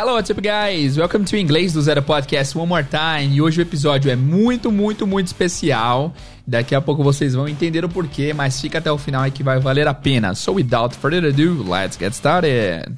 Hello, what's up, guys? Welcome to Inglês do Zero Podcast one more time. E hoje o episódio é muito, muito, muito especial. Daqui a pouco vocês vão entender o porquê, mas fica até o final aí que vai valer a pena. So, without further ado, let's get started.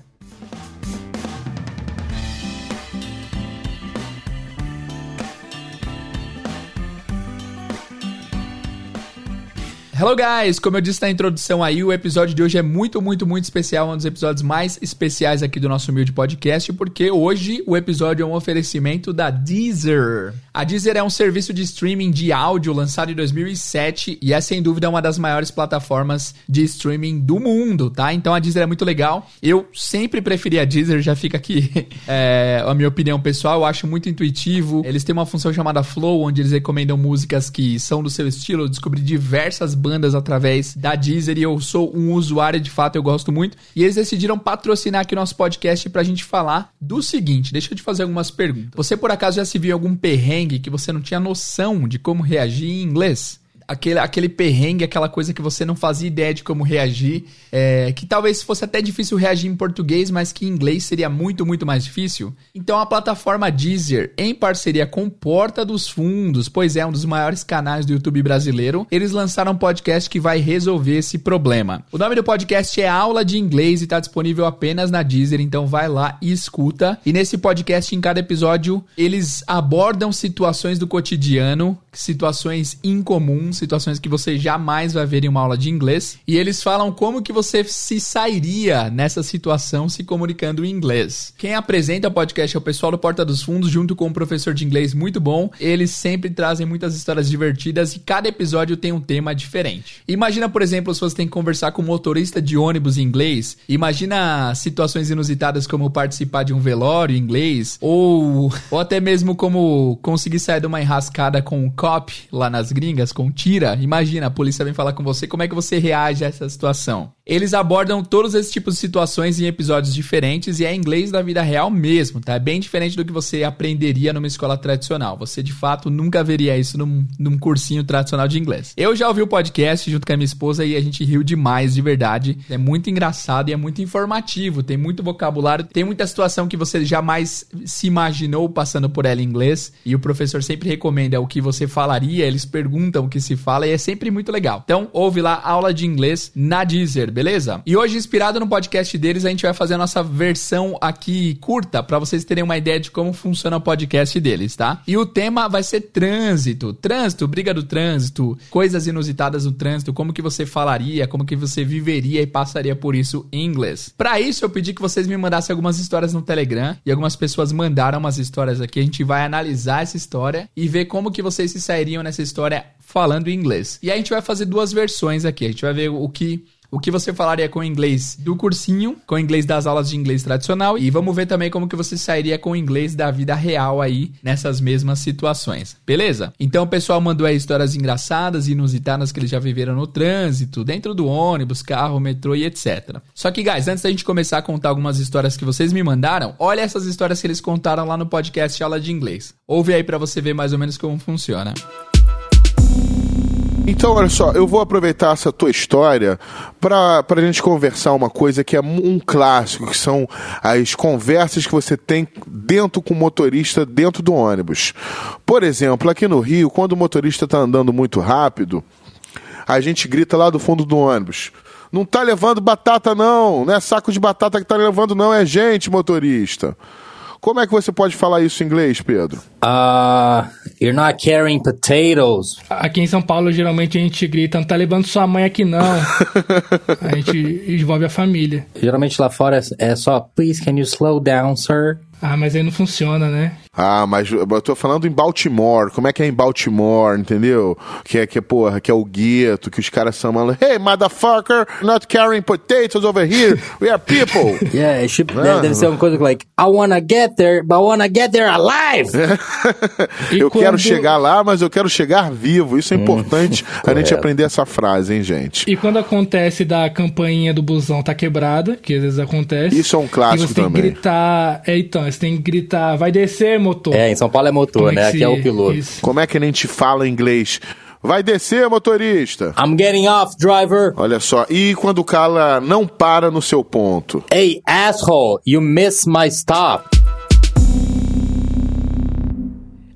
Hello guys, como eu disse na introdução aí, o episódio de hoje é muito, muito, muito especial, um dos episódios mais especiais aqui do nosso humilde podcast, porque hoje o episódio é um oferecimento da Deezer. A Deezer é um serviço de streaming de áudio lançado em 2007 e é sem dúvida uma das maiores plataformas de streaming do mundo, tá? Então a Deezer é muito legal. Eu sempre preferi a Deezer, já fica aqui é, a minha opinião pessoal, eu acho muito intuitivo. Eles têm uma função chamada Flow, onde eles recomendam músicas que são do seu estilo. Eu descobri diversas bandas bandas através da Deezer e eu sou um usuário de fato, eu gosto muito. E eles decidiram patrocinar aqui o nosso podcast pra gente falar do seguinte: deixa eu te fazer algumas perguntas. Você por acaso já se viu em algum perrengue que você não tinha noção de como reagir em inglês? Aquele, aquele perrengue, aquela coisa que você não fazia ideia de como reagir, é, que talvez fosse até difícil reagir em português, mas que em inglês seria muito, muito mais difícil. Então a plataforma Deezer, em parceria com Porta dos Fundos, pois é um dos maiores canais do YouTube brasileiro, eles lançaram um podcast que vai resolver esse problema. O nome do podcast é Aula de Inglês e está disponível apenas na Deezer, então vai lá e escuta. E nesse podcast, em cada episódio, eles abordam situações do cotidiano, situações incomuns, situações que você jamais vai ver em uma aula de inglês. E eles falam como que você se sairia nessa situação se comunicando em inglês. Quem apresenta o podcast é o pessoal do Porta dos Fundos, junto com um professor de inglês muito bom. Eles sempre trazem muitas histórias divertidas e cada episódio tem um tema diferente. Imagina, por exemplo, se você tem que conversar com um motorista de ônibus em inglês. Imagina situações inusitadas como participar de um velório em inglês, ou, ou até mesmo como conseguir sair de uma enrascada com um cop lá nas gringas, com um Mentira! Imagina, a polícia vem falar com você, como é que você reage a essa situação? Eles abordam todos esses tipos de situações em episódios diferentes e é inglês da vida real mesmo, tá? É bem diferente do que você aprenderia numa escola tradicional. Você de fato nunca veria isso num, num cursinho tradicional de inglês. Eu já ouvi o podcast junto com a minha esposa e a gente riu demais, de verdade. É muito engraçado e é muito informativo, tem muito vocabulário, tem muita situação que você jamais se imaginou passando por ela em inglês e o professor sempre recomenda o que você falaria, eles perguntam o que se fala e é sempre muito legal. Então, ouve lá aula de inglês na Deezer beleza? E hoje, inspirado no podcast deles, a gente vai fazer a nossa versão aqui curta para vocês terem uma ideia de como funciona o podcast deles, tá? E o tema vai ser trânsito. Trânsito, briga do trânsito, coisas inusitadas do trânsito, como que você falaria, como que você viveria e passaria por isso em inglês. Para isso, eu pedi que vocês me mandassem algumas histórias no Telegram e algumas pessoas mandaram umas histórias aqui. A gente vai analisar essa história e ver como que vocês se sairiam nessa história falando em inglês. E a gente vai fazer duas versões aqui. A gente vai ver o que o que você falaria com o inglês do cursinho, com o inglês das aulas de inglês tradicional e vamos ver também como que você sairia com o inglês da vida real aí nessas mesmas situações. Beleza? Então o pessoal mandou aí histórias engraçadas e inusitadas que eles já viveram no trânsito, dentro do ônibus, carro, metrô e etc. Só que, guys, antes da gente começar a contar algumas histórias que vocês me mandaram, olha essas histórias que eles contaram lá no podcast Aula de Inglês. Ouve aí para você ver mais ou menos como funciona. Então, olha só, eu vou aproveitar essa tua história para a gente conversar uma coisa que é um clássico, que são as conversas que você tem dentro com o motorista dentro do ônibus. Por exemplo, aqui no Rio, quando o motorista está andando muito rápido, a gente grita lá do fundo do ônibus. Não tá levando batata, não. Não é saco de batata que tá levando, não. É gente, motorista. Como é que você pode falar isso em inglês, Pedro? Uh, you're not carrying potatoes. Aqui em São Paulo, geralmente a gente grita, não tá levando sua mãe aqui não. a gente envolve a família. Geralmente lá fora é, é só, please can you slow down, sir? Ah, mas aí não funciona, né? Ah, mas eu tô falando em Baltimore. Como é que é em Baltimore, entendeu? Que é, que é porra, que é o gueto, que os caras são malandros. Hey, motherfucker, not carrying potatoes over here. We are people. yeah, it should, ah. deve ser uma coisa like, I wanna get there, but I wanna get there alive. eu quando... quero chegar lá, mas eu quero chegar vivo. Isso é hum, importante a gente aprender essa frase, hein, gente? E quando acontece da campainha do busão tá quebrada, que às vezes acontece. Isso é um clássico e você também. Tem que gritar, é, então, você tem que gritar, vai descer, motor. É, em São Paulo é motor, Como é né? Aqui é o piloto. Isso. Como é que a gente fala em inglês? Vai descer, motorista. I'm getting off, driver. Olha só. E quando o cara não para no seu ponto? Hey, asshole, you missed my stop.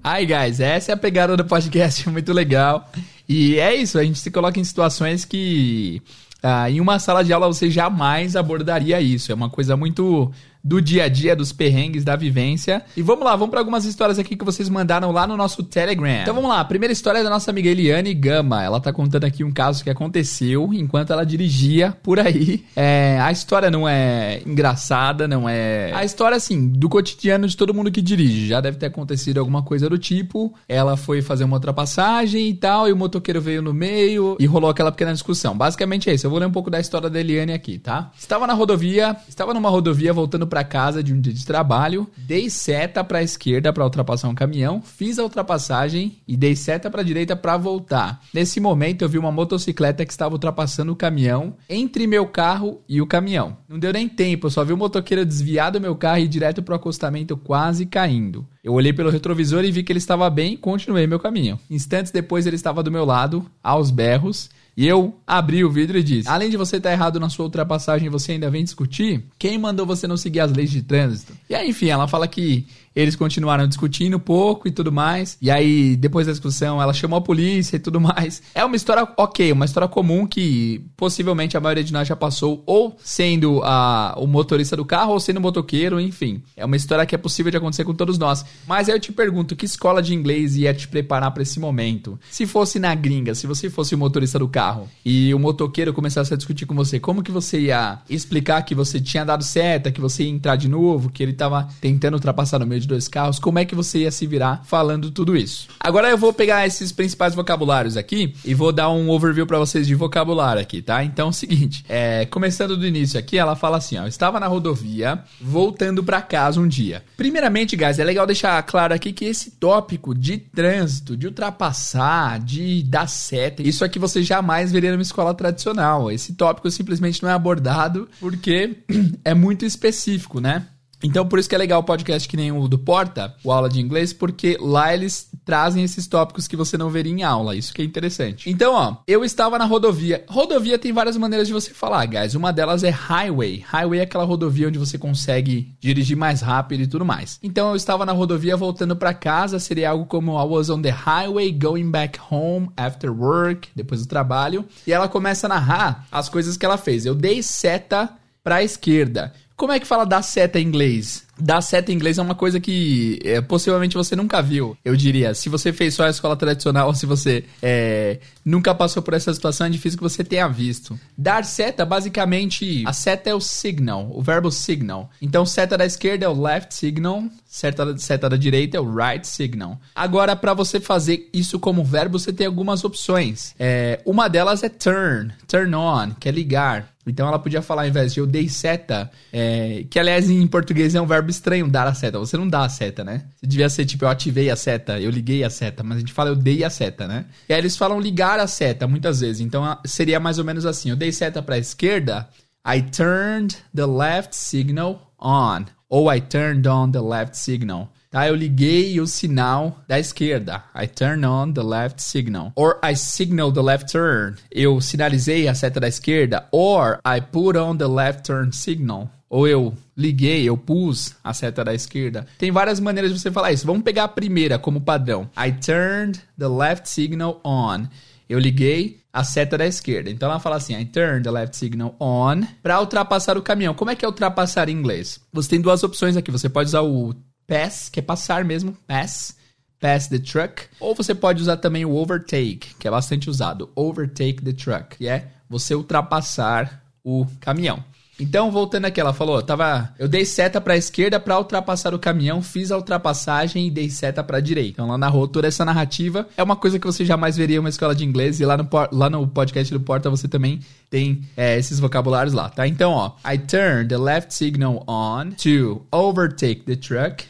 Hi, guys. Essa é a pegada do podcast, muito legal. E é isso, a gente se coloca em situações que ah, em uma sala de aula você jamais abordaria isso. É uma coisa muito do dia a dia, dos perrengues, da vivência. E vamos lá, vamos para algumas histórias aqui que vocês mandaram lá no nosso Telegram. Então vamos lá, a primeira história é da nossa amiga Eliane Gama. Ela tá contando aqui um caso que aconteceu enquanto ela dirigia por aí. É, a história não é engraçada, não é. A história, assim, do cotidiano de todo mundo que dirige. Já deve ter acontecido alguma coisa do tipo. Ela foi fazer uma ultrapassagem e tal, e o motoqueiro veio no meio e rolou aquela pequena discussão. Basicamente é isso. Eu vou ler um pouco da história da Eliane aqui, tá? Estava na rodovia, estava numa rodovia voltando pra para casa de um dia de trabalho, dei seta para a esquerda para ultrapassar um caminhão, fiz a ultrapassagem e dei seta para a direita para voltar. Nesse momento eu vi uma motocicleta que estava ultrapassando o caminhão entre meu carro e o caminhão. Não deu nem tempo, eu só vi o motoqueiro desviar do meu carro e ir direto pro acostamento quase caindo. Eu olhei pelo retrovisor e vi que ele estava bem e continuei meu caminho. Instantes depois ele estava do meu lado, aos berros, e eu abri o vidro e disse: Além de você estar errado na sua ultrapassagem, você ainda vem discutir? Quem mandou você não seguir as leis de trânsito? E aí, enfim, ela fala que eles continuaram discutindo um pouco e tudo mais. E aí, depois da discussão, ela chamou a polícia e tudo mais. É uma história ok, uma história comum que possivelmente a maioria de nós já passou, ou sendo a, o motorista do carro, ou sendo o motoqueiro, enfim. É uma história que é possível de acontecer com todos nós. Mas aí eu te pergunto, que escola de inglês ia te preparar para esse momento? Se fosse na gringa, se você fosse o motorista do carro e o motoqueiro começasse a discutir com você, como que você ia explicar que você tinha dado seta, que você ia entrar de novo, que ele tava tentando ultrapassar no meio de dois carros, como é que você ia se virar falando tudo isso? Agora eu vou pegar esses principais vocabulários aqui e vou dar um overview para vocês de vocabulário aqui, tá? Então é o seguinte, é, começando do início aqui, ela fala assim, ó, estava na rodovia, voltando para casa um dia. Primeiramente, guys, é legal deixar claro aqui que esse tópico de trânsito, de ultrapassar, de dar seta, isso aqui você jamais veria numa escola tradicional. Esse tópico simplesmente não é abordado porque é muito específico, né? Então, por isso que é legal o podcast que nem o do Porta, o aula de inglês, porque lá eles trazem esses tópicos que você não veria em aula. Isso que é interessante. Então, ó, eu estava na rodovia. Rodovia tem várias maneiras de você falar, guys. Uma delas é highway. Highway é aquela rodovia onde você consegue dirigir mais rápido e tudo mais. Então, eu estava na rodovia voltando para casa. Seria algo como I was on the highway going back home after work, depois do trabalho. E ela começa a narrar as coisas que ela fez. Eu dei seta para a esquerda. Como é que fala dar seta em inglês? Dar seta em inglês é uma coisa que é, possivelmente você nunca viu, eu diria. Se você fez só a escola tradicional se você é, nunca passou por essa situação, é difícil que você tenha visto. Dar seta, basicamente, a seta é o signal, o verbo signal. Então, seta da esquerda é o left signal, seta, seta da direita é o right signal. Agora, para você fazer isso como verbo, você tem algumas opções. É, uma delas é turn, turn on, que é ligar. Então ela podia falar, ao invés de eu dei seta, é, que aliás em português é um verbo estranho, dar a seta. Você não dá a seta, né? Você devia ser tipo, eu ativei a seta, eu liguei a seta, mas a gente fala eu dei a seta, né? E aí eles falam ligar a seta muitas vezes. Então seria mais ou menos assim: eu dei seta para a esquerda, I turned the left signal on. Ou I turned on the left signal. Tá? Eu liguei o sinal da esquerda. I turn on the left signal. Or I signal the left turn. Eu sinalizei a seta da esquerda. Or I put on the left turn signal. Ou eu liguei, eu pus a seta da esquerda. Tem várias maneiras de você falar isso. Vamos pegar a primeira como padrão. I turned the left signal on. Eu liguei a seta da esquerda. Então ela fala assim: I turn the left signal on para ultrapassar o caminhão. Como é que é ultrapassar em inglês? Você tem duas opções aqui. Você pode usar o pass, que é passar mesmo, pass, pass the truck, ou você pode usar também o overtake, que é bastante usado, overtake the truck, que é você ultrapassar o caminhão. Então, voltando aqui, ela falou, tava, eu dei seta para esquerda para ultrapassar o caminhão, fiz a ultrapassagem e dei seta para direita. Então, ela narrou toda essa narrativa. É uma coisa que você jamais veria em uma escola de inglês e lá no, lá no podcast do Porta você também tem é, esses vocabulários lá, tá? Então, ó, I turn the left signal on to overtake the truck.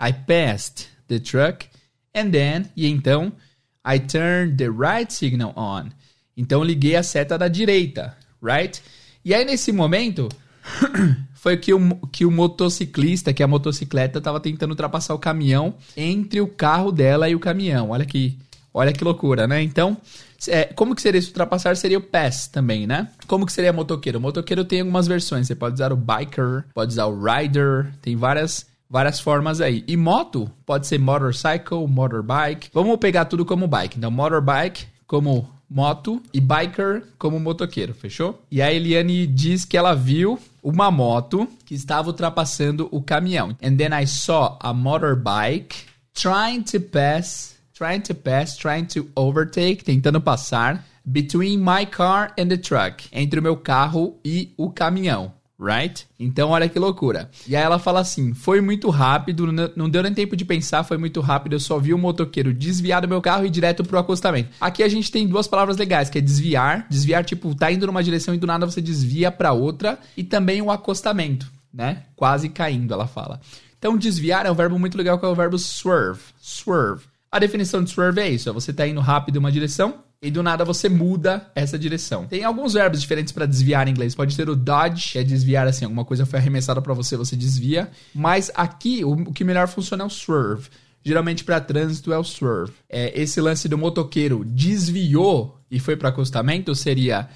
I passed the truck. And then, e então, I turned the right signal on. Então, liguei a seta da direita, right? E aí, nesse momento, foi que o, que o motociclista, que a motocicleta, estava tentando ultrapassar o caminhão entre o carro dela e o caminhão. Olha que, olha que loucura, né? Então, é, como que seria esse ultrapassar? Seria o pass também, né? Como que seria motoqueiro? O motoqueiro tem algumas versões. Você pode usar o biker, pode usar o rider, tem várias várias formas aí. E moto pode ser motorcycle, motorbike. Vamos pegar tudo como bike. Então, motorbike como moto e biker como motoqueiro, fechou? E a Eliane diz que ela viu uma moto que estava ultrapassando o caminhão. And then I saw a motorbike trying to pass, trying to pass, trying to overtake, tentando passar between my car and the truck, entre o meu carro e o caminhão right? Então, olha que loucura. E aí ela fala assim: foi muito rápido, não deu nem tempo de pensar, foi muito rápido. Eu só vi o motoqueiro desviar do meu carro e ir direto pro acostamento. Aqui a gente tem duas palavras legais, que é desviar. Desviar, tipo, tá indo numa direção e do nada você desvia para outra. E também o acostamento, né? Quase caindo, ela fala. Então, desviar é um verbo muito legal, que é o verbo swerve. Swerve. A definição de swerve é isso: é você tá indo rápido em uma direção e do nada você muda essa direção. Tem alguns verbos diferentes para desviar em inglês. Pode ser o dodge, que é desviar assim, alguma coisa foi arremessada para você, você desvia. Mas aqui o, que melhor funciona é o swerve. Geralmente para trânsito é o swerve. É, esse lance do motoqueiro desviou e foi para acostamento seria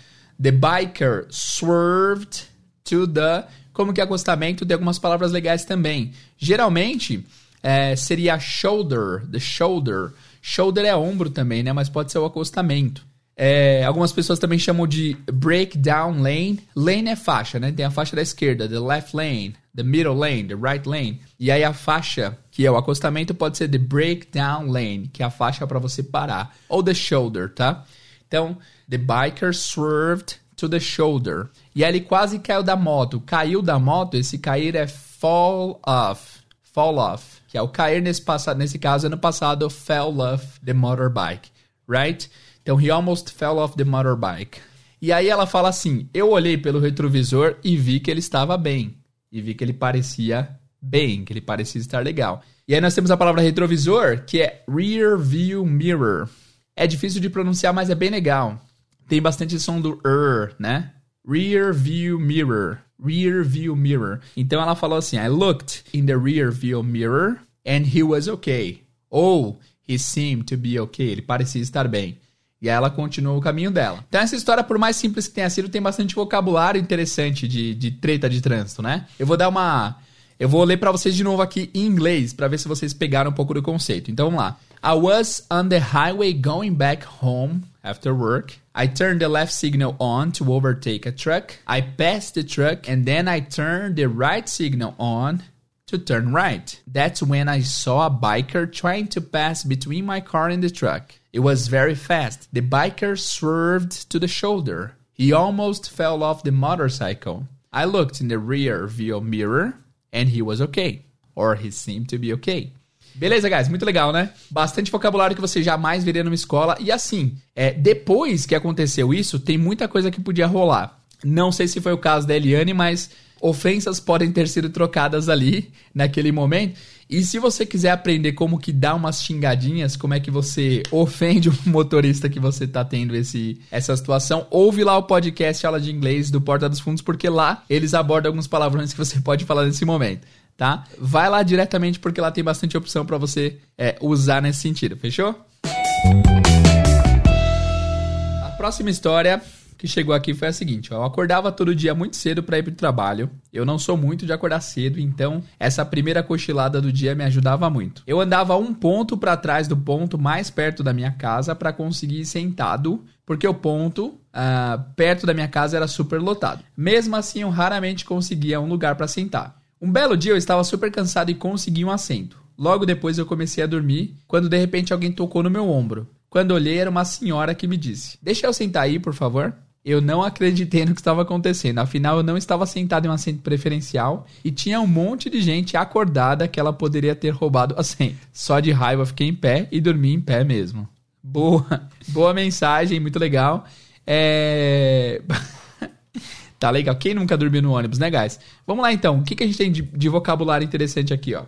the biker swerved to the como que acostamento tem algumas palavras legais também. Geralmente é, seria shoulder, the shoulder Shoulder é ombro também, né? Mas pode ser o acostamento. É, algumas pessoas também chamam de breakdown lane. Lane é faixa, né? Tem a faixa da esquerda, the left lane, the middle lane, the right lane. E aí a faixa, que é o acostamento, pode ser the breakdown lane, que é a faixa para você parar. Ou the shoulder, tá? Então, the biker swerved to the shoulder. E aí ele quase caiu da moto. Caiu da moto, esse cair é fall off. Fall off é o cair nesse, passado, nesse caso, ano passado, fell off the motorbike, right? Então, he almost fell off the motorbike. E aí ela fala assim: eu olhei pelo retrovisor e vi que ele estava bem. E vi que ele parecia bem, que ele parecia estar legal. E aí nós temos a palavra retrovisor, que é rear view mirror. É difícil de pronunciar, mas é bem legal. Tem bastante som do er, né? Rear view mirror rear view mirror. Então ela falou assim: I looked in the rear view mirror and he was okay. Ou he seemed to be okay. Ele parecia estar bem. E ela continuou o caminho dela. Então essa história, por mais simples que tenha sido, tem bastante vocabulário interessante de, de treta de trânsito, né? Eu vou dar uma. Eu vou ler para vocês de novo aqui em inglês, para ver se vocês pegaram um pouco do conceito. Então vamos lá. I was on the highway going back home after work. I turned the left signal on to overtake a truck. I passed the truck and then I turned the right signal on to turn right. That's when I saw a biker trying to pass between my car and the truck. It was very fast. The biker swerved to the shoulder. He almost fell off the motorcycle. I looked in the rear view mirror and he was okay. Or he seemed to be okay. Beleza, guys, muito legal, né? Bastante vocabulário que você jamais veria numa escola. E assim, é, depois que aconteceu isso, tem muita coisa que podia rolar. Não sei se foi o caso da Eliane, mas ofensas podem ter sido trocadas ali naquele momento. E se você quiser aprender como que dá umas xingadinhas, como é que você ofende o motorista que você tá tendo esse, essa situação, ouve lá o podcast Aula de Inglês do Porta dos Fundos, porque lá eles abordam alguns palavrões que você pode falar nesse momento tá? Vai lá diretamente porque lá tem bastante opção para você é, usar nesse sentido, fechou? A próxima história que chegou aqui foi a seguinte: ó, eu acordava todo dia muito cedo para ir pro trabalho. Eu não sou muito de acordar cedo, então essa primeira cochilada do dia me ajudava muito. Eu andava um ponto para trás do ponto mais perto da minha casa para conseguir ir sentado, porque o ponto uh, perto da minha casa era super lotado. Mesmo assim, eu raramente conseguia um lugar para sentar. Um belo dia eu estava super cansado e consegui um assento. Logo depois eu comecei a dormir, quando de repente alguém tocou no meu ombro. Quando olhei, era uma senhora que me disse: Deixa eu sentar aí, por favor. Eu não acreditei no que estava acontecendo. Afinal, eu não estava sentado em um assento preferencial e tinha um monte de gente acordada que ela poderia ter roubado o assento. Só de raiva fiquei em pé e dormi em pé mesmo. Boa, boa mensagem, muito legal. É. Tá legal? Quem nunca dormiu no ônibus, né, guys? Vamos lá então. O que, que a gente tem de, de vocabulário interessante aqui, ó?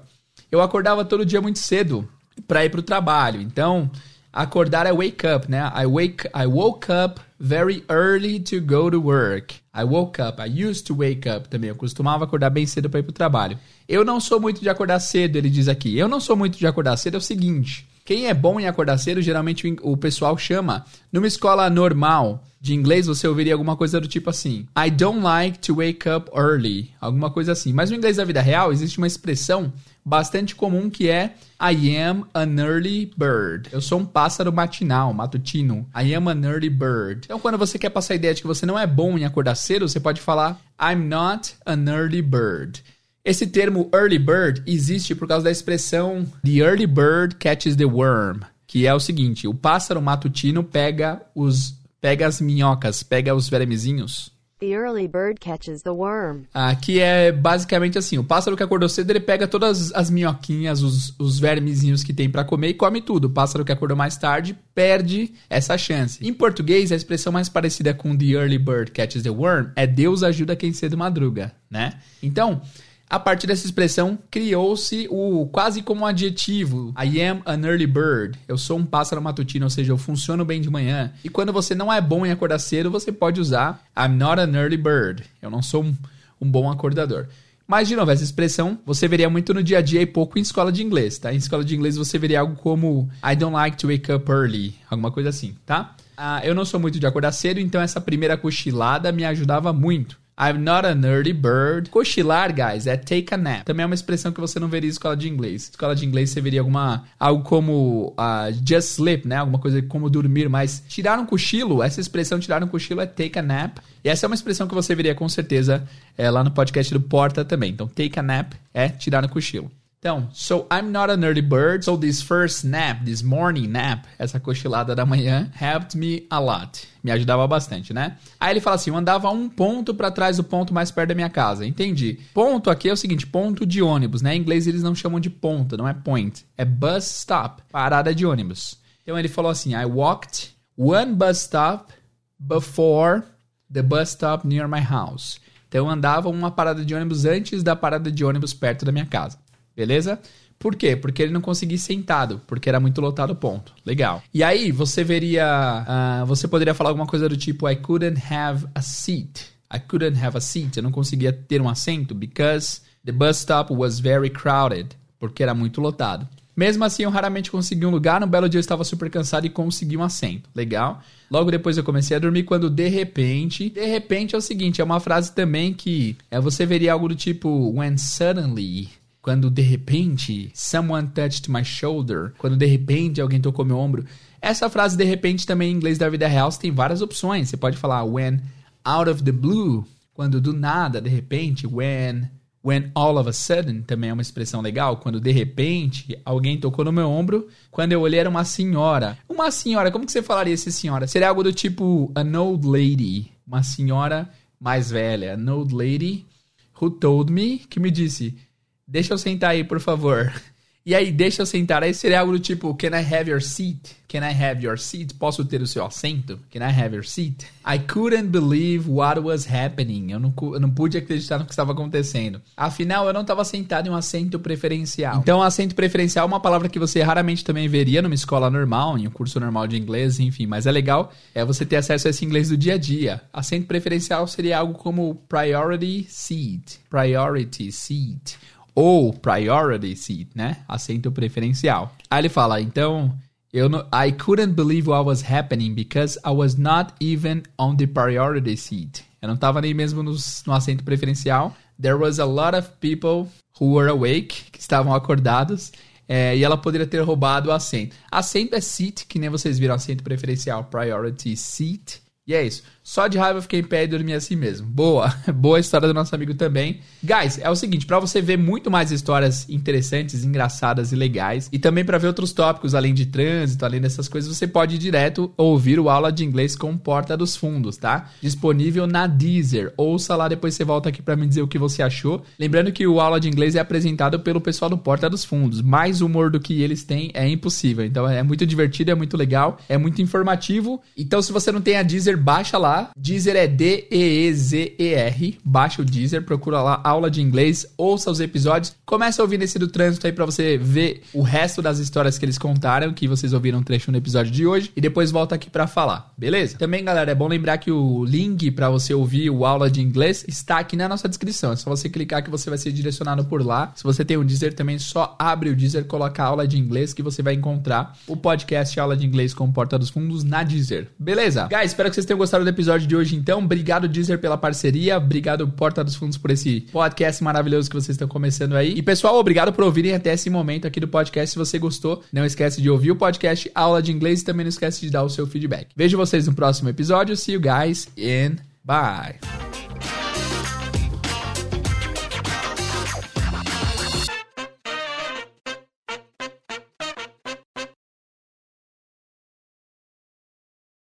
Eu acordava todo dia muito cedo para ir pro trabalho. Então, acordar é wake up, né? I wake I woke up very early to go to work. I woke up. I used to wake up também. Eu costumava acordar bem cedo para ir pro trabalho. Eu não sou muito de acordar cedo, ele diz aqui. Eu não sou muito de acordar cedo é o seguinte, Quem é bom em acordar cedo, geralmente o pessoal chama. Numa escola normal de inglês, você ouviria alguma coisa do tipo assim: I don't like to wake up early. Alguma coisa assim. Mas no inglês da vida real, existe uma expressão bastante comum que é I am an early bird. Eu sou um pássaro matinal, matutino. I am an early bird. Então, quando você quer passar a ideia de que você não é bom em acordar cedo, você pode falar I'm not an early bird. Esse termo early bird existe por causa da expressão the early bird catches the worm, que é o seguinte: o pássaro matutino pega os pega as minhocas, pega os vermezinhos. The early bird catches the worm. Ah, que é basicamente assim: o pássaro que acordou cedo ele pega todas as minhoquinhas, os, os vermezinhos que tem para comer e come tudo. O pássaro que acordou mais tarde perde essa chance. Em português, a expressão mais parecida com the early bird catches the worm é Deus ajuda quem cedo madruga, né? Então, a partir dessa expressão, criou-se o quase como um adjetivo. I am an early bird. Eu sou um pássaro matutino, ou seja, eu funciono bem de manhã. E quando você não é bom em acordar cedo, você pode usar I'm not an early bird. Eu não sou um, um bom acordador. Mas, de novo, essa expressão você veria muito no dia a dia e pouco em escola de inglês, tá? Em escola de inglês você veria algo como I don't like to wake up early. Alguma coisa assim, tá? Ah, eu não sou muito de acordar cedo, então essa primeira cochilada me ajudava muito. I'm not an early bird. Cochilar, guys, é take a nap. Também é uma expressão que você não veria em escola de inglês. Escola de inglês você veria alguma algo como uh, just sleep, né? Alguma coisa como dormir, mas tirar um cochilo, essa expressão tirar um cochilo é take a nap. E essa é uma expressão que você veria com certeza é, lá no podcast do Porta também. Então, take a nap é tirar um cochilo. Então, so I'm not an early bird, so this first nap, this morning nap, essa cochilada da manhã, helped me a lot. Me ajudava bastante, né? Aí ele fala assim: eu andava um ponto para trás do ponto mais perto da minha casa. Entendi. Ponto aqui é o seguinte: ponto de ônibus, né? Em inglês eles não chamam de ponto, não é point. É bus stop, parada de ônibus. Então ele falou assim: I walked one bus stop before the bus stop near my house. Então eu andava uma parada de ônibus antes da parada de ônibus perto da minha casa. Beleza? Por quê? Porque ele não conseguia ir sentado, porque era muito lotado ponto. Legal. E aí, você veria. Uh, você poderia falar alguma coisa do tipo: I couldn't have a seat. I couldn't have a seat. Eu não conseguia ter um assento because the bus stop was very crowded. Porque era muito lotado. Mesmo assim, eu raramente consegui um lugar. No belo dia eu estava super cansado e consegui um assento. Legal. Logo depois eu comecei a dormir quando de repente. De repente é o seguinte: é uma frase também que é, você veria algo do tipo when suddenly quando de repente someone touched my shoulder, quando de repente alguém tocou meu ombro. Essa frase de repente também em inglês da vida real tem várias opções. Você pode falar when out of the blue, quando do nada, de repente, when when all of a sudden também é uma expressão legal, quando de repente alguém tocou no meu ombro, quando eu olhei era uma senhora. Uma senhora, como que você falaria essa senhora? Seria algo do tipo an old lady, uma senhora mais velha, an old lady who told me, que me disse Deixa eu sentar aí, por favor. E aí, deixa eu sentar. Aí seria algo do tipo, can I have your seat? Can I have your seat? Posso ter o seu assento? Can I have your seat? I couldn't believe what was happening. Eu não, eu não pude acreditar no que estava acontecendo. Afinal, eu não estava sentado em um assento preferencial. Então, assento preferencial é uma palavra que você raramente também veria numa escola normal, em um curso normal de inglês, enfim. Mas é legal é você ter acesso a esse inglês do dia a dia. Assento preferencial seria algo como priority seat. Priority seat ou priority seat, né? Assento preferencial. Aí ele fala, então, eu não, I couldn't believe what was happening because I was not even on the priority seat. Eu não estava nem mesmo no, no assento preferencial. There was a lot of people who were awake, que estavam acordados, é, e ela poderia ter roubado o assento. Assento é seat, que nem vocês viram, assento preferencial, priority seat. E é isso. Só de raiva eu fiquei em pé e dormi assim mesmo. Boa. Boa história do nosso amigo também. Guys, é o seguinte, para você ver muito mais histórias interessantes, engraçadas e legais, e também para ver outros tópicos além de trânsito, além dessas coisas, você pode ir direto ouvir o aula de inglês com Porta dos Fundos, tá? Disponível na Deezer. Ouça lá, depois você volta aqui para me dizer o que você achou. Lembrando que o aula de inglês é apresentado pelo pessoal do Porta dos Fundos. Mais humor do que eles têm é impossível. Então é muito divertido, é muito legal, é muito informativo. Então se você não tem a Deezer, baixa lá. Deezer é D-E-E-Z-E-R. Baixa o Deezer, procura lá aula de inglês, ouça os episódios. Começa a ouvir nesse do trânsito aí pra você ver o resto das histórias que eles contaram, que vocês ouviram um trecho no episódio de hoje. E depois volta aqui pra falar, beleza? Também, galera, é bom lembrar que o link pra você ouvir o aula de inglês está aqui na nossa descrição. É só você clicar que você vai ser direcionado por lá. Se você tem o Deezer também, só abre o Deezer, coloca aula de inglês que você vai encontrar o podcast Aula de Inglês com Porta dos Fundos na Deezer. Beleza? Guys, espero que vocês tenham gostado do episódio de hoje então. Obrigado Deezer pela parceria, obrigado Porta dos Fundos por esse podcast maravilhoso que vocês estão começando aí. E pessoal, obrigado por ouvirem até esse momento aqui do podcast. Se você gostou, não esquece de ouvir o podcast Aula de Inglês e também não esquece de dar o seu feedback. Vejo vocês no próximo episódio. See you guys and bye.